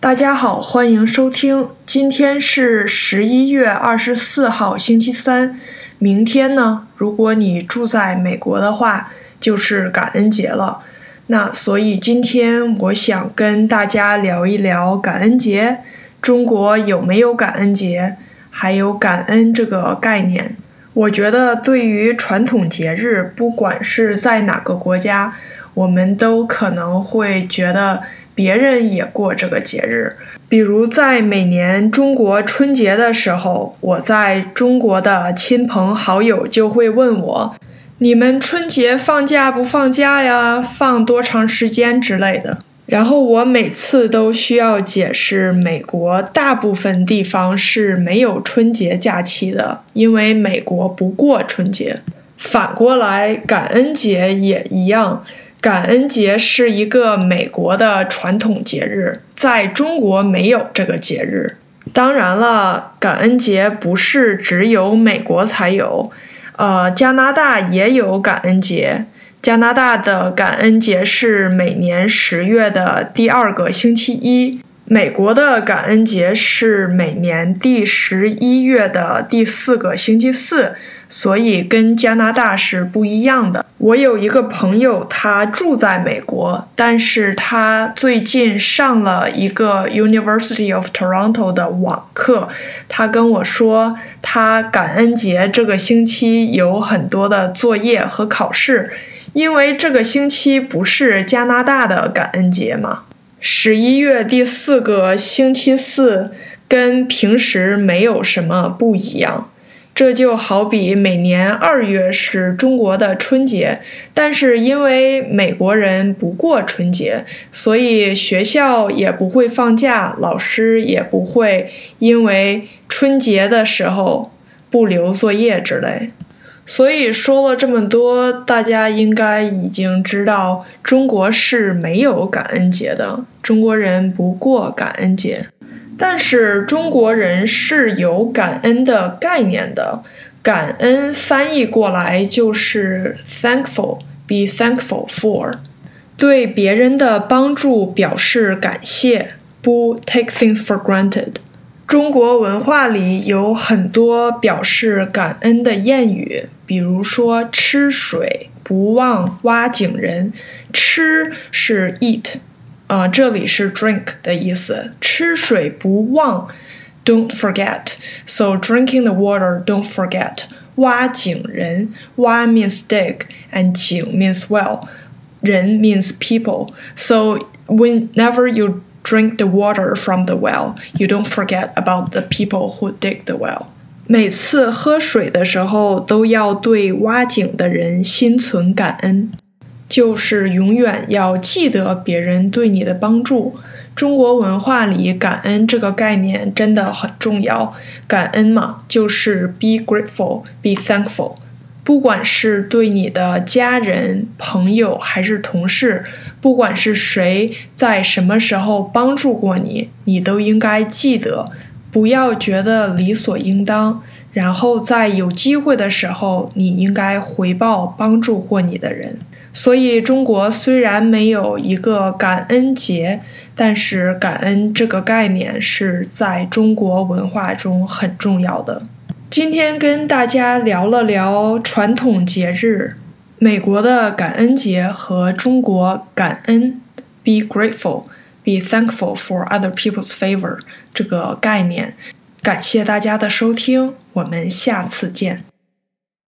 大家好，欢迎收听。今天是十一月二十四号，星期三。明天呢，如果你住在美国的话，就是感恩节了。那所以今天我想跟大家聊一聊感恩节。中国有没有感恩节？还有感恩这个概念？我觉得对于传统节日，不管是在哪个国家，我们都可能会觉得。别人也过这个节日，比如在每年中国春节的时候，我在中国的亲朋好友就会问我：“你们春节放假不放假呀？放多长时间之类的？”然后我每次都需要解释，美国大部分地方是没有春节假期的，因为美国不过春节。反过来，感恩节也一样。感恩节是一个美国的传统节日，在中国没有这个节日。当然了，感恩节不是只有美国才有，呃，加拿大也有感恩节。加拿大的感恩节是每年十月的第二个星期一，美国的感恩节是每年第十一月的第四个星期四。所以跟加拿大是不一样的。我有一个朋友，他住在美国，但是他最近上了一个 University of Toronto 的网课。他跟我说，他感恩节这个星期有很多的作业和考试，因为这个星期不是加拿大的感恩节嘛。十一月第四个星期四跟平时没有什么不一样。这就好比每年二月是中国的春节，但是因为美国人不过春节，所以学校也不会放假，老师也不会因为春节的时候不留作业之类。所以说了这么多，大家应该已经知道，中国是没有感恩节的，中国人不过感恩节。但是中国人是有感恩的概念的，感恩翻译过来就是 thankful，be thankful for，对别人的帮助表示感谢，不 take things for granted。中国文化里有很多表示感恩的谚语，比如说吃水不忘挖井人，吃是 eat。啊，这里是 drink 的意思，吃水不忘，don't forget。So drinking the water, don't forget。挖井人，挖 means dig and 井 means well，人 means people。So whenever you drink the water from the well, you don't forget about the people who dig the well。每次喝水的时候，都要对挖井的人心存感恩。就是永远要记得别人对你的帮助。中国文化里，感恩这个概念真的很重要。感恩嘛，就是 be grateful, be thankful。 不管是对你的家人、朋友还是同事，不管是谁在什么时候帮助过你，你都应该记得，不要觉得理所应当。然后在有机会的时候，你应该回报帮助过你的人。所以，中国虽然没有一个感恩节，但是感恩这个概念是在中国文化中很重要的。今天跟大家聊了聊传统节日，美国的感恩节和中国感恩 （be grateful, be thankful for other people's favor） 这个概念。感谢大家的收听，我们下次见。